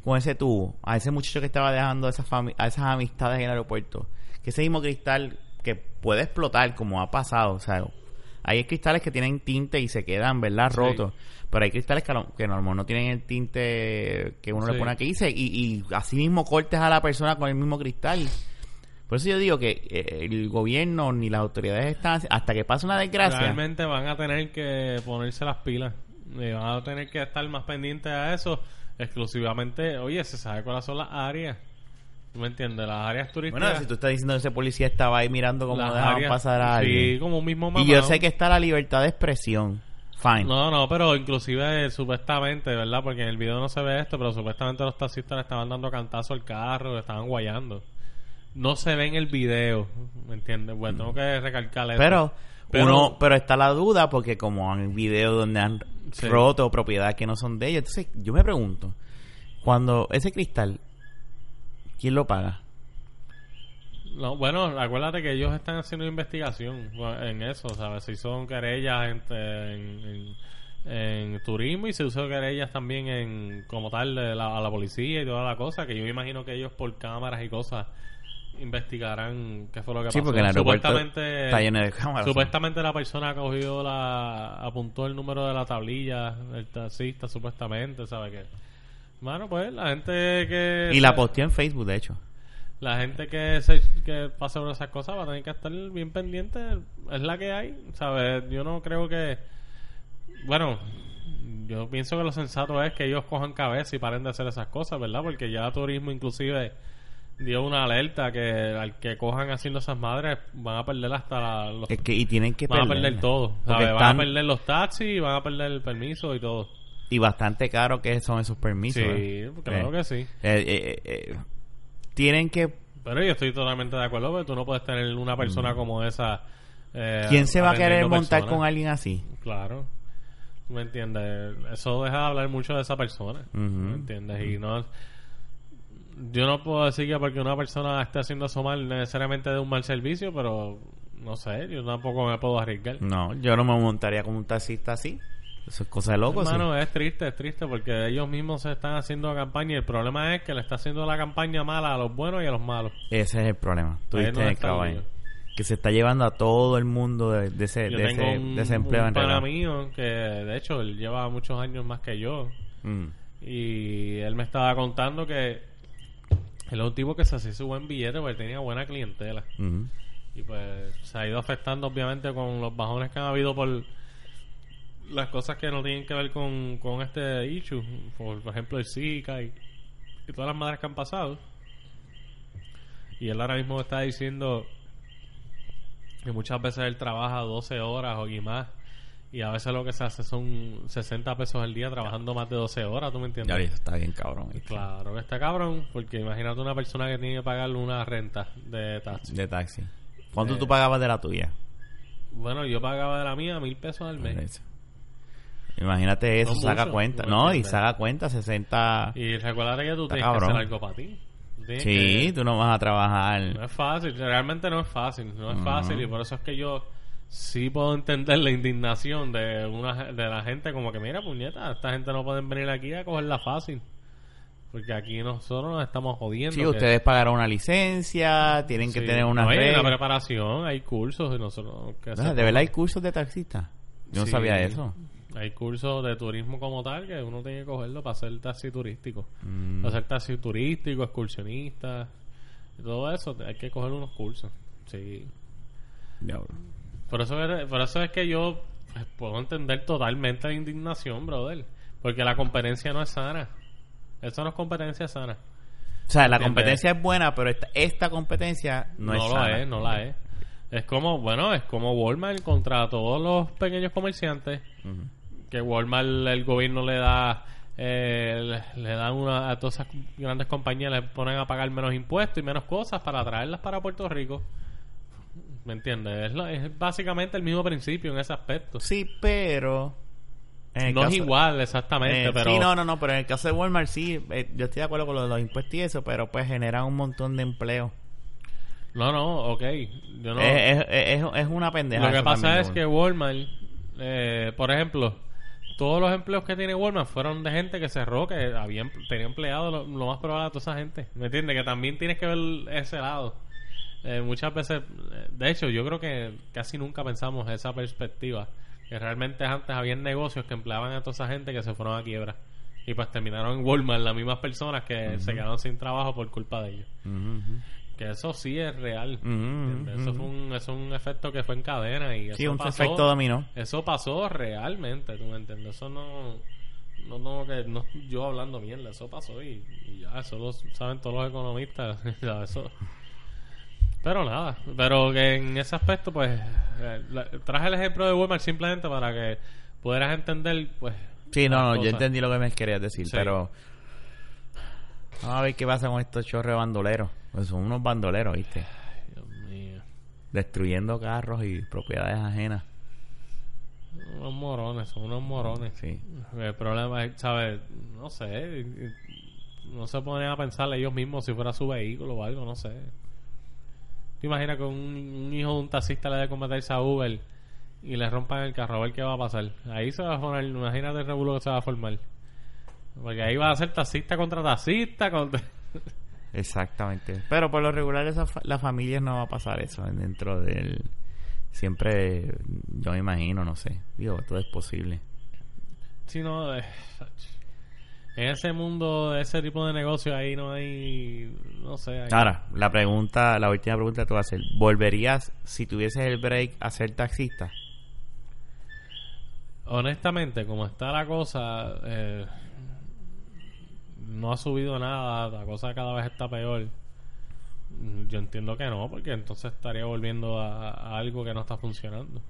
A: con ese tubo a ese muchacho que estaba dejando a esas a esas amistades en el aeropuerto que ese mismo cristal que puede explotar como ha pasado o sea hay cristales que tienen tinte y se quedan, ¿verdad?
B: Sí.
A: Rotos. Pero hay cristales que, lo- que normal no tienen el tinte que uno le pone aquí y, así mismo cortes a la persona con el mismo cristal. Por eso yo digo que eh, el gobierno ni las autoridades están hasta que pase una desgracia.
B: realmente van a tener que ponerse las pilas. Y van a tener que estar más pendientes a eso. Exclusivamente, oye, se sabe cuáles son las áreas. ¿Tú me entiendes? Las áreas turísticas.
A: Bueno, si tú estás diciendo que ese policía estaba ahí mirando cómo dejaban
B: áreas-
A: pasar a
B: Sí,
A: alguien.
B: como un mismo
A: y
B: mamado.
A: yo sé que está la libertad de expresión. Fine.
B: No, no, pero inclusive supuestamente, ¿verdad? Porque en el video no se ve esto, pero supuestamente los taxistas le estaban dando cantazo al carro, le estaban guayando. No se ve en el video, ¿me entiendes? Bueno, tengo que recalcar eso.
A: Pero,
B: Pero-
A: uno, pero está la duda porque como han videos donde han
B: Sí.
A: roto propiedades que no son de ellos. Entonces, yo me pregunto, cuando ese cristal, ¿quién lo paga?
B: No, bueno, acuérdate que ellos están haciendo investigación en eso, ¿sabes? Si son querellas en, en, en- en turismo y se usó querellas también en como tal de la, a la policía y toda la cosa, que yo me imagino que ellos por cámaras y cosas investigarán qué fue lo que
A: Sí,
B: pasó.
A: porque el
B: Supuestamente,
A: está lleno de cámaras.
B: supuestamente la persona cogió la apuntó el número de la tablilla del taxista supuestamente, ¿sabes qué? Bueno, pues la gente que
A: Y la posteó en Facebook, de hecho.
B: la gente que se, que pasa por esas cosas va a tener que estar bien pendiente. Es la que hay, ¿sabes? Yo no creo que. Bueno, yo pienso que lo sensato es que ellos cojan cabeza y paren de hacer esas cosas, ¿verdad? Porque ya Turismo, inclusive, dio una alerta que al que cojan haciendo esas madres van a perder hasta la- los.
A: Es que, y tienen que
B: Van a perder todo, ¿sabes? Van a perder los taxis, van a perder el permiso y todo.
A: Y bastante caro que son esos permisos.
B: Sí,
A: ¿eh?
B: claro
A: Eh,
B: que sí.
A: eh, tienen que...
B: Pero yo estoy totalmente de acuerdo, porque tú no puedes tener una persona como esa.
A: ¿Quién se va a querer montar
B: personas.
A: con alguien así?
B: Claro. ¿Me entiendes? Eso deja de hablar mucho de esa persona. ¿Me entiendes? Y no. Yo no puedo decir que porque una persona esté haciendo eso mal necesariamente de un mal servicio, pero no sé, yo tampoco me puedo arriesgar.
A: No, yo no me montaría como un taxista así. Eso es cosa de loco. sí.
B: Hermano, es triste, es triste porque ellos mismos se están haciendo campaña y el problema es que le está haciendo la campaña mala a los buenos y a los malos.
A: Ese es el problema. Tú
B: no
A: en el
B: el lío.
A: Que se está llevando a todo el mundo de, de ese,
B: Yo
A: de
B: tengo
A: ese
B: un,
A: desempleo
B: un
A: en realidad.
B: mío que de hecho él lleva muchos años más que yo
A: Mm.
B: y él me estaba contando que él es un tipo que se hacía su buen billete porque tenía buena clientela y pues se ha ido afectando obviamente con los bajones que han habido por las cosas que no tienen que ver con, con este issue por, ejemplo el Zika y, y todas las madres que han pasado y él ahora mismo está diciendo que muchas veces él trabaja 12 horas o y más y a veces lo que se hace son 60 pesos al día trabajando más de 12 horas, ¿tú me entiendes?
A: Ya está bien cabrón.
B: Claro que está cabrón, porque imagínate una persona que tiene que pagarle una renta de taxi.
A: De taxi. ¿Cuánto
B: Eh,
A: tú pagabas de la tuya?
B: Bueno, yo pagaba de la mía mil pesos al mes.
A: Imagínate eso,
B: No mucho,
A: cuenta.
B: ¿tú
A: No, y
B: entiendes?
A: saca cuenta 60...
B: Y recuerda que tú tienes que
A: cabrón.
B: hacer algo para ti. Tienes
A: Sí,
B: que-
A: tú no vas a
B: No
A: trabajar.
B: es fácil, realmente no es fácil, no es fácil y por eso es que yo sí puedo entender la indignación de una de la gente como que mira puñeta, esta gente no pueden venir aquí a cogerla fácil. Porque aquí nosotros nos estamos jodiendo.
A: Sí,
B: que-
A: ustedes pagaron una licencia, tienen que tener una
B: No, hay una preparación, hay cursos y nosotros que
A: ¿De verdad hay cursos de taxista? Yo no sabía eso.
B: Hay cursos de turismo como tal que uno tiene que cogerlo para hacer taxi turístico.
A: Mm.
B: Para hacer taxi turístico, excursionista, y todo eso, hay que coger unos cursos. Sí. Por eso, es- por eso es que yo Pues puedo entender totalmente la indignación, brother. Porque la competencia no es sana. Eso no es competencia sana.
A: O sea, la competencia es buena, pero esta, esta competencia no,
B: No,
A: es sana.
B: es, no la es. Es como, bueno, es como Walmart contra todos los pequeños comerciantes. Que Walmart, el gobierno le da, eh, le, le da una, a todas esas grandes compañías, le ponen a pagar menos impuestos y menos cosas para traerlas para Puerto Rico. ¿Me entiendes? Es, lo- es básicamente el mismo principio en ese aspecto.
A: Sí, pero... en
B: No es igual exactamente,
A: Eh,
B: pero...
A: Sí, no, no, no, pero en el caso de Walmart sí, eh, yo estoy de acuerdo con lo de los impuestos y eso, pero pues genera un montón de empleo.
B: No, no, ok. Yo no...
A: es, es, una pendeja.
B: Lo que pasa es que Walmart, eh, por ejemplo, todos los empleos que tiene Walmart fueron de gente que cerró, que había, tenía empleado lo, lo más probable a toda esa gente. ¿Me entiendes? Que también tienes que ver ese lado. Eh, muchas veces, eh, de hecho, yo creo que casi nunca pensamos esa perspectiva. Que realmente antes había negocios que empleaban a toda esa gente que se fueron a quiebra. Y pues terminaron en Walmart las mismas personas que se quedaron sin trabajo por culpa de ellos. Que eso sí es real. Eso
A: ujú.
B: fue un, eso es un efecto que fue en cadena y eso
A: Sí, un
B: pasó,
A: efecto dominó.
B: Eso pasó realmente, ¿tú me entiendes? Eso no... No, no, que no yo hablando mierda, eso pasó y, y ya, eso lo saben todos los economistas, <laughs> ya, eso. Pero nada, pero que en ese aspecto, pues, eh, la- traje el ejemplo de Walmart simplemente para que pudieras entender, pues...
A: Sí, no, no, yo entendí lo que me querías decir,
B: Sí.
A: pero... Vamos a ver qué pasa con estos chorros bandoleros. Pues son unos bandoleros, ¿viste?
B: Dios mío.
A: Destruyendo carros y propiedades ajenas.
B: Unos morones, son unos morones.
A: Sí.
B: El problema es, ¿sabes? No sé. No se ponen a pensar ellos mismos si fuera su vehículo o algo, no sé. ¿Te imaginas que un, un hijo de un taxista le dé combatirse a Uber y le rompan el carro? A ver qué va a pasar. Ahí se va a formar, imagínate el revuelo que se va a formar. Porque ahí va a ser taxista contra taxista contra... <laughs>
A: Exactamente. Pero por lo regular esa fa- las familias no va a pasar eso dentro del... Siempre, yo me imagino, no sé. Digo, todo es posible.
B: Si no, eh, en ese mundo, de ese tipo de negocio, ahí no hay... No sé. hay-
A: Ahora, la pregunta, la última pregunta que te voy a hacer. ¿Volverías, si tuvieses el break, a ser taxista?
B: honestamente, como está la cosa, eh, no ha subido nada, la cosa cada vez está peor. Yo entiendo que no, porque entonces estaría volviendo a, a algo que no está funcionando.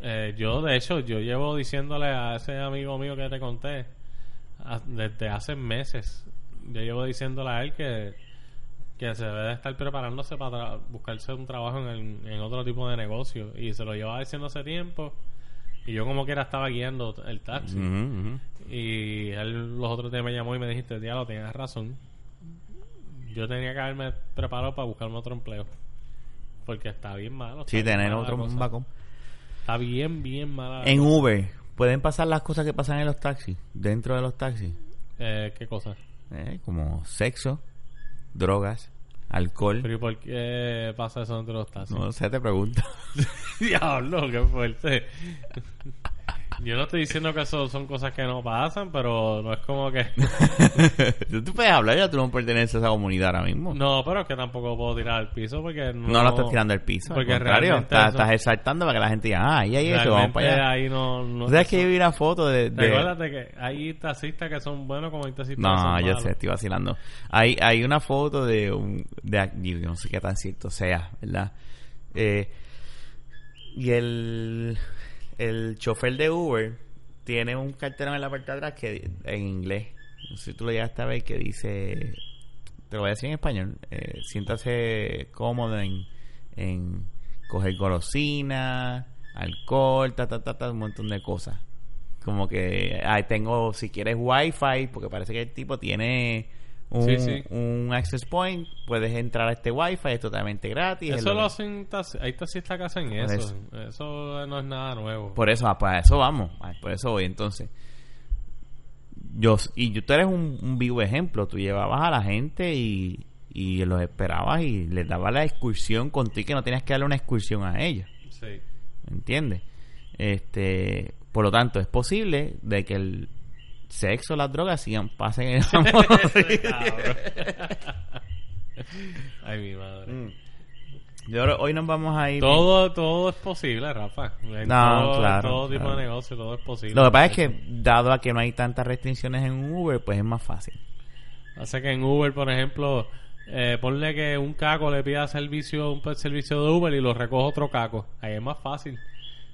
B: Eh, yo, de hecho, yo llevo diciéndole a ese amigo mío que te conté a- desde hace meses. Yo llevo diciéndole a él que, que se debe de estar preparándose para buscarse un trabajo en, el- en otro tipo de negocio. Y se lo llevaba diciendo hace tiempo. Y yo, como quiera, estaba guiando el taxi. Y él los otros días me llamó y me dijiste, diablo, tenías razón. Yo tenía que haberme preparado para buscarme otro empleo. Porque está bien malo.
A: Sí,
B: está bien
A: tener otro backup.
B: Está bien, bien mala. la
A: En
B: cosa.
A: Uber, ¿pueden pasar las cosas que pasan en los taxis? Dentro de los taxis.
B: Eh, ¿Qué cosa?
A: Eh, como sexo, drogas, alcohol.
B: Pero ¿y por qué pasa eso dentro de los taxis?
A: No sé, te pregunto. <laughs>
B: Diablo, qué fuerte. <laughs> Yo no estoy diciendo que eso son cosas que no pasan, pero no es como que... <laughs>
A: tú, puedes hablar, ya tú no perteneces a esa comunidad ahora mismo.
B: No, pero es que tampoco puedo tirar al piso porque no...
A: No lo estás tirando al piso.
B: Porque
A: al contrario, estás,
B: eso-
A: estás exaltando para que la gente diga, ah, ahí hay eso, vamos para allá.
B: ahí no... no
A: ¿Tú sabes que yo vi una foto de... de-
B: Recuérdate que hay taxistas que son buenos como hay taxistas que
A: No, yo sé, estoy vacilando. Hay, hay una foto de un... De, yo no sé qué tan cierto sea, ¿verdad? Eh, y el, el chofer de Uber tiene un cartelón en la parte de atrás que en inglés, no sé si tú lo llegaste a ver, que dice... Te lo voy a decir en español. Eh, siéntase cómodo en, coger golosina, alcohol, ta, ta, ta, ta, un montón de cosas. Como que ahí tengo, si quieres wifi, porque parece que el tipo tiene un,
B: Sí, sí.
A: un access point, puedes entrar a este wifi, es totalmente gratis.
B: Eso
A: es
B: lo hacen taxi- hay taxistas que hacen
A: Por
B: eso. Eso no es nada nuevo.
A: Por eso, ah, pues a eso vamos, ah, por eso voy entonces. Yo, y tú eres un, un vivo ejemplo, tú llevabas a la gente y, y los esperabas y les dabas la excursión contigo que no tenías que darle una excursión a ellos.
B: Sí.
A: ¿Me entiendes? Este, por lo tanto, es posible de que el sexo, las drogas sigan pasen en el. <laughs>
B: Ay, mi madre.
A: Mm. Yo creo- hoy nos vamos a ir.
B: Todo, todo es posible, Rafa. En
A: No,
B: todo,
A: claro,
B: todo tipo
A: claro.
B: de negocio, todo es posible.
A: Lo que pasa es que, dado a que no hay tantas restricciones en Uber, pues es más fácil.
B: Hace que en Uber, por ejemplo, eh, ponle que un caco le pida servicio, un servicio de Uber y lo recoge otro caco. Ahí es más fácil.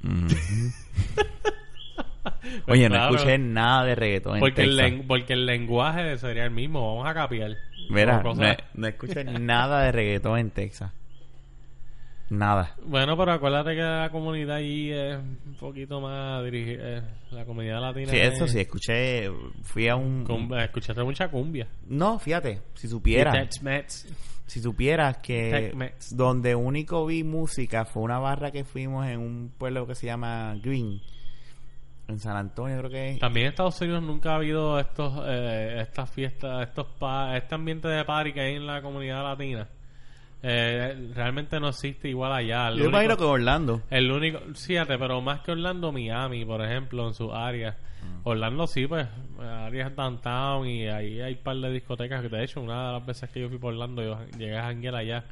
B: Pues <laughs> <laughs>
A: Oye, no
B: claro,
A: escuché nada de reggaetón en
B: porque el,
A: Texas.
B: len- porque el lenguaje sería el mismo. Vamos a capiar.
A: Mira, no, no escuché <laughs> nada de reggaetón en Texas. Nada.
B: Bueno, pero acuérdate que la comunidad allí es un poquito más dirigida. la comunidad latina.
A: Sí, eso
B: es-
A: sí, escuché, fui a un...
B: escuchaste mucha cumbia.
A: No, fíjate, si supieras, si supieras que donde único vi música fue una barra que fuimos en un pueblo que se llama Green, en San Antonio creo que.
B: También en Estados Unidos nunca ha habido estos, eh, estas fiestas, estos pa este ambiente de party que hay en la comunidad latina. Eh, realmente no existe igual allá. El
A: Yo
B: único-
A: imagino que Orlando.
B: El único, fíjate, pero más que Orlando, Miami, por ejemplo, en sus áreas. Orlando sí, pues, áreas downtown y ahí hay un par de discotecas. que De hecho, una de las veces que yo fui por Orlando, yo llegué a janguear allá.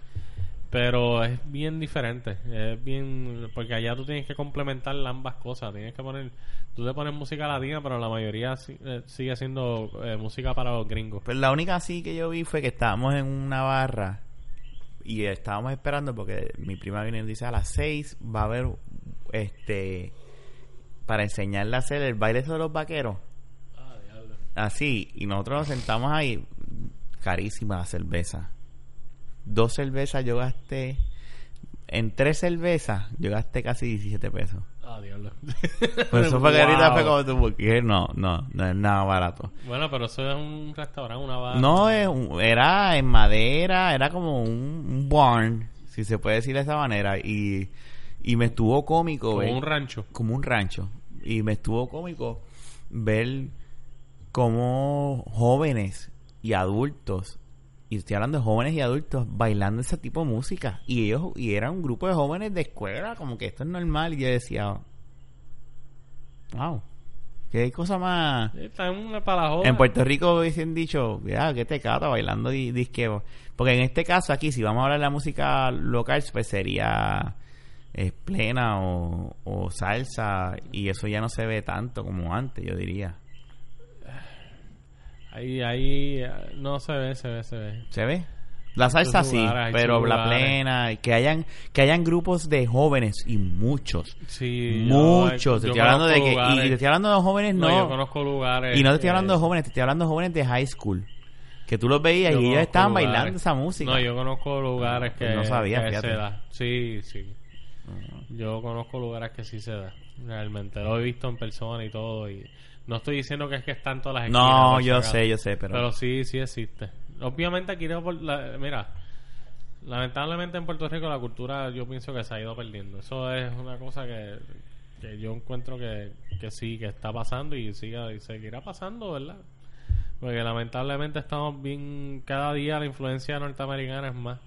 B: Pero es bien diferente. Es bien. Porque allá tú tienes que complementar ambas cosas. Tienes que poner. Tú te pones música latina, pero la mayoría si- eh, sigue siendo eh, música para los gringos.
A: Pues la única así que yo vi fue que estábamos en una barra y estábamos esperando porque mi prima viene y dice a las 6 va a haber este para enseñarle a hacer el baile de los vaqueros. Así, y nosotros nos sentamos ahí, carísima la cerveza. Dos cervezas yo gasté, en tres cervezas yo gasté casi 17 pesos.
B: Ah, diablo. <laughs>
A: Eso fue que ahorita fue como tú, porque no, no, no es nada barato.
B: Bueno, pero eso es un restaurante, una barra.
A: No, es un- era en madera, era como un, un barn, si se puede decir de esa manera. Y, y me estuvo cómico
B: Como
A: ver.
B: un rancho.
A: como un rancho. Y me estuvo cómico ver cómo jóvenes y adultos, y estoy hablando de jóvenes y adultos, bailando ese tipo de música. Y ellos, y era un grupo de jóvenes de escuela, como que esto es normal. Y yo decía, wow, qué cosa más.
B: Está en una.
A: En Puerto Rico hubiesen dicho, ya, que te cata bailando di- disqueo. Porque en este caso aquí, si vamos a hablar de la música local, pues sería eh, plena o, o salsa. Y eso ya no se ve tanto como antes, yo diría.
B: Ahí, ahí, eh, no se ve, se ve, se ve.
A: ¿Se ve? La salsa sí,
B: lugares,
A: pero la plena, y que hayan, que hayan grupos de jóvenes y muchos.
B: Sí, yo-
A: muchos. Te estoy hablando de que,
B: lugares-
A: y te estoy hablando de jóvenes
B: no,
A: no.
B: yo conozco lugares.
A: y no te estoy
B: eh,
A: hablando de jóvenes, te estoy hablando de jóvenes de high school. Que tú los veías y ellos estaban
B: lugares.
A: bailando esa música.
B: No, yo conozco lugares
A: pues
B: que,
A: no sabía,
B: que
A: fíjate.
B: se da. Sí, sí. Yo conozco lugares que sí se da. Realmente. Lo he visto en persona y todo. y No estoy diciendo que es que están todas las esquinas.
A: No, yo sé, yo sé, pero,
B: Pero sí, sí existe. Obviamente aquí no por la- mira, lamentablemente en Puerto Rico la cultura yo pienso que se ha ido perdiendo. Eso es una cosa que, que yo encuentro que, que sí, que está pasando y siga y seguirá pasando, ¿verdad? Porque lamentablemente estamos bien, cada día la influencia norteamericana es más.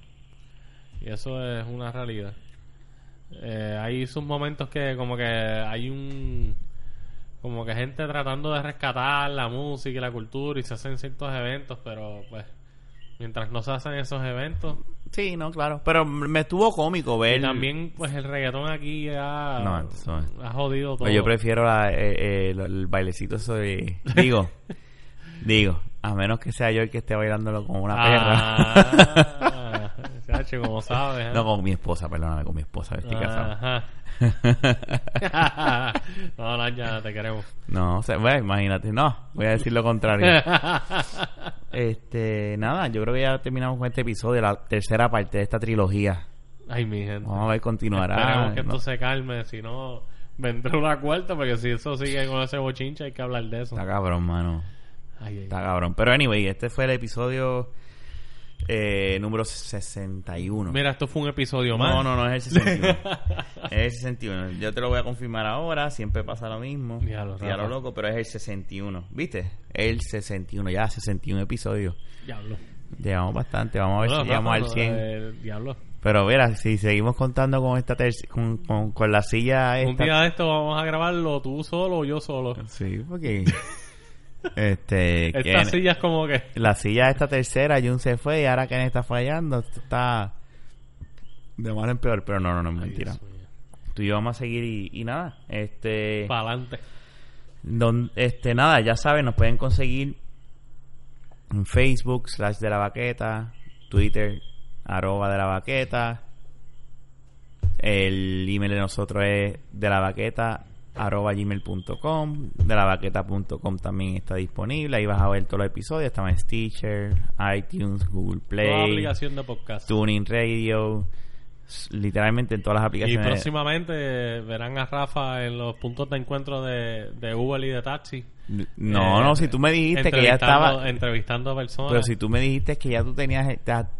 B: Y eso es una realidad. Eh, hay sus momentos que como que hay un como que gente tratando de rescatar la música y la cultura y se hacen ciertos eventos, pero pues mientras no se hacen esos eventos
A: sí, no, claro. Pero me estuvo cómico ver.
B: y también pues el reggaetón aquí ha,
A: No,
B: ha jodido todo.
A: Pues yo prefiero la- eh, eh, el, bailecito eso de... Digo, <laughs> digo, a menos que sea yo el que esté bailándolo con una perra. <laughs>
B: Como sabes. ¿eh?
A: no, con mi esposa, perdóname, con mi esposa, estoy casado. <laughs>
B: No, no, ya te queremos.
A: no, o sea, bueno, imagínate, no, voy a decir lo contrario. <laughs> este, nada, yo creo que ya terminamos con este episodio, la tercera parte de esta trilogía.
B: Ay, mi gente.
A: Vamos a ver, continuará.
B: Esperemos que
A: No,
B: esto se calme, si no vendrá una cuarta, porque si eso sigue con ese bochincha hay que hablar de eso.
A: Está cabrón, mano.
B: Ay, ay,
A: Está cabrón. Pero anyway, este fue el episodio eh, número 61.
B: Mira, esto fue un episodio más.
A: No, no, no es el 61. <laughs> es el 61. Yo te lo voy a confirmar ahora. Siempre pasa lo mismo. Ya lo loco, pero es el 61. ¿Viste? El 61. Ya, 61 episodios.
B: Diablo.
A: Llegamos bastante. Vamos a ver si llegamos
B: Rafa,
A: al 100.
B: eh, diablo.
A: Pero mira, si seguimos contando con esta con, con, con la silla
B: Un
A: esta.
B: día de esto vamos a grabarlo tú solo o yo solo.
A: Sí, porque... <laughs> este...
B: Esta silla es como que...
A: la silla esta tercera, Jun se fue y ahora Ken está fallando. Esto está. De mal en peor, pero no, no, no es mentira.
B: Dios mío.
A: Tú y yo vamos a seguir y, y nada. Este.
B: Para adelante.
A: Don, este, nada, ya saben, nos pueden conseguir en Facebook, slash de la baqueta, Twitter, arroba de la baqueta. El email de nosotros es de la baqueta, arroba gmail.com. De la baqueta.com también está disponible. Ahí vas a ver todos los episodios. Estamos en Stitcher, iTunes, Google
B: Toda
A: Play,
B: aplicación de podcast.
A: Tuning Radio. Literalmente en todas las
B: Y
A: aplicaciones.
B: próximamente eh, verán a Rafa en los puntos de encuentro de, de Uber y de taxi.
A: No,
B: Eh,
A: no, si tú me dijiste que ya estaba.
B: Entrevistando personas.
A: Pero si tú me dijiste que ya tú tenías,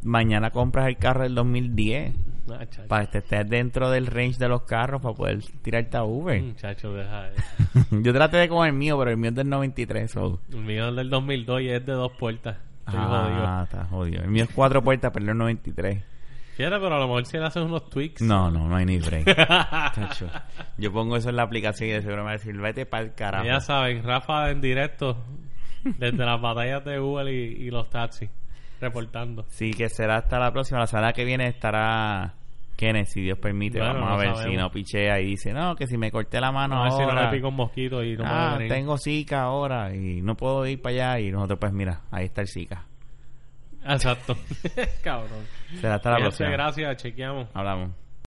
A: mañana compras el carro del 2010
B: Ah, chacho.
A: para que estés dentro del range de los carros para poder tirarte a Uber.
B: Muchacho, deja eso. <laughs>
A: Yo traté de con el mío, pero el mío es del 93. So.
B: El mío es del 2002 y es de dos puertas. Estoy jodido.
A: Ah, está jodido. El mío es cuatro puertas, pero el 93.
B: Fíjate, pero a lo mejor si le haces unos tweaks.
A: No, no, no hay ni break. <laughs> Chacho. Yo pongo eso en la aplicación y de seguro me va a decir, vete para el carajo.
B: Ya saben, Rafa en directo desde las batallas de Uber y, y los taxis, reportando.
A: Sí, que será hasta la próxima. La semana que viene estará Kenneth, si Dios permite.
B: Bueno,
A: Vamos a ver
B: sabemos.
A: si no pichea y dice, no, que si me corté la mano
B: a ver si no
A: ahora.
B: le pica un mosquito y no
A: ah,
B: venir.
A: tengo Zika ahora y no puedo ir para allá. Y nosotros, pues mira, ahí está el Zika.
B: Exacto. <laughs> Cabrón.
A: Será hasta la
B: Fíjense,
A: próxima.
B: gracias, chequeamos.
A: Hablamos.